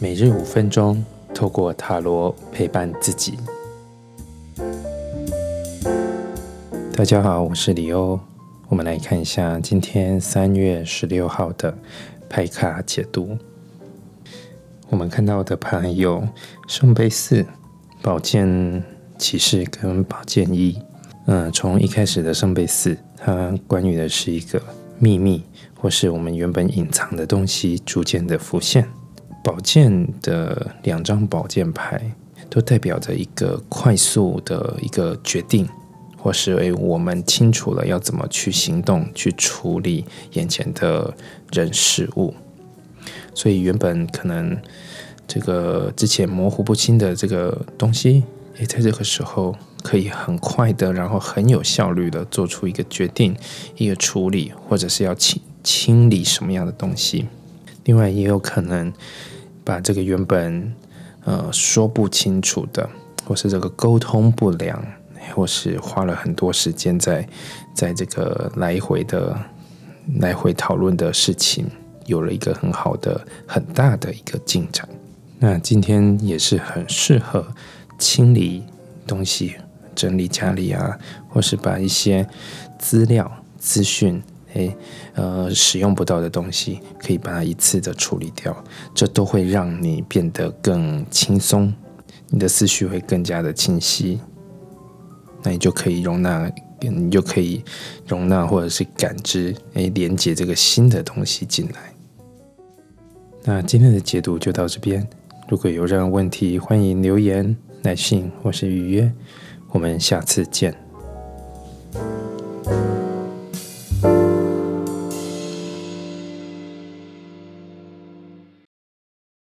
每日五分钟，透过塔罗陪伴自己。大家好，我是李欧。我们来看一下今天三月十六号的牌卡解读。我们看到的牌有圣杯四、宝剑骑士跟宝剑一。嗯，从一开始的圣杯四，它关于的是一个秘密，或是我们原本隐藏的东西逐渐的浮现。宝剑的两张宝剑牌都代表着一个快速的一个决定，或是诶，我们清楚了要怎么去行动，去处理眼前的人事物。所以原本可能这个之前模糊不清的这个东西，也在这个时候。可以很快的，然后很有效率的做出一个决定、一个处理，或者是要清清理什么样的东西。另外，也有可能把这个原本呃说不清楚的，或是这个沟通不良，或是花了很多时间在在这个来回的来回讨论的事情，有了一个很好的、很大的一个进展。那今天也是很适合清理东西。整理家里啊，或是把一些资料、资讯，诶，呃，使用不到的东西，可以把它一次的处理掉，这都会让你变得更轻松，你的思绪会更加的清晰，那你就可以容纳，你就可以容纳或者是感知，诶，连接这个新的东西进来。那今天的解读就到这边，如果有任何问题，欢迎留言、来信或是预约。我们下次见。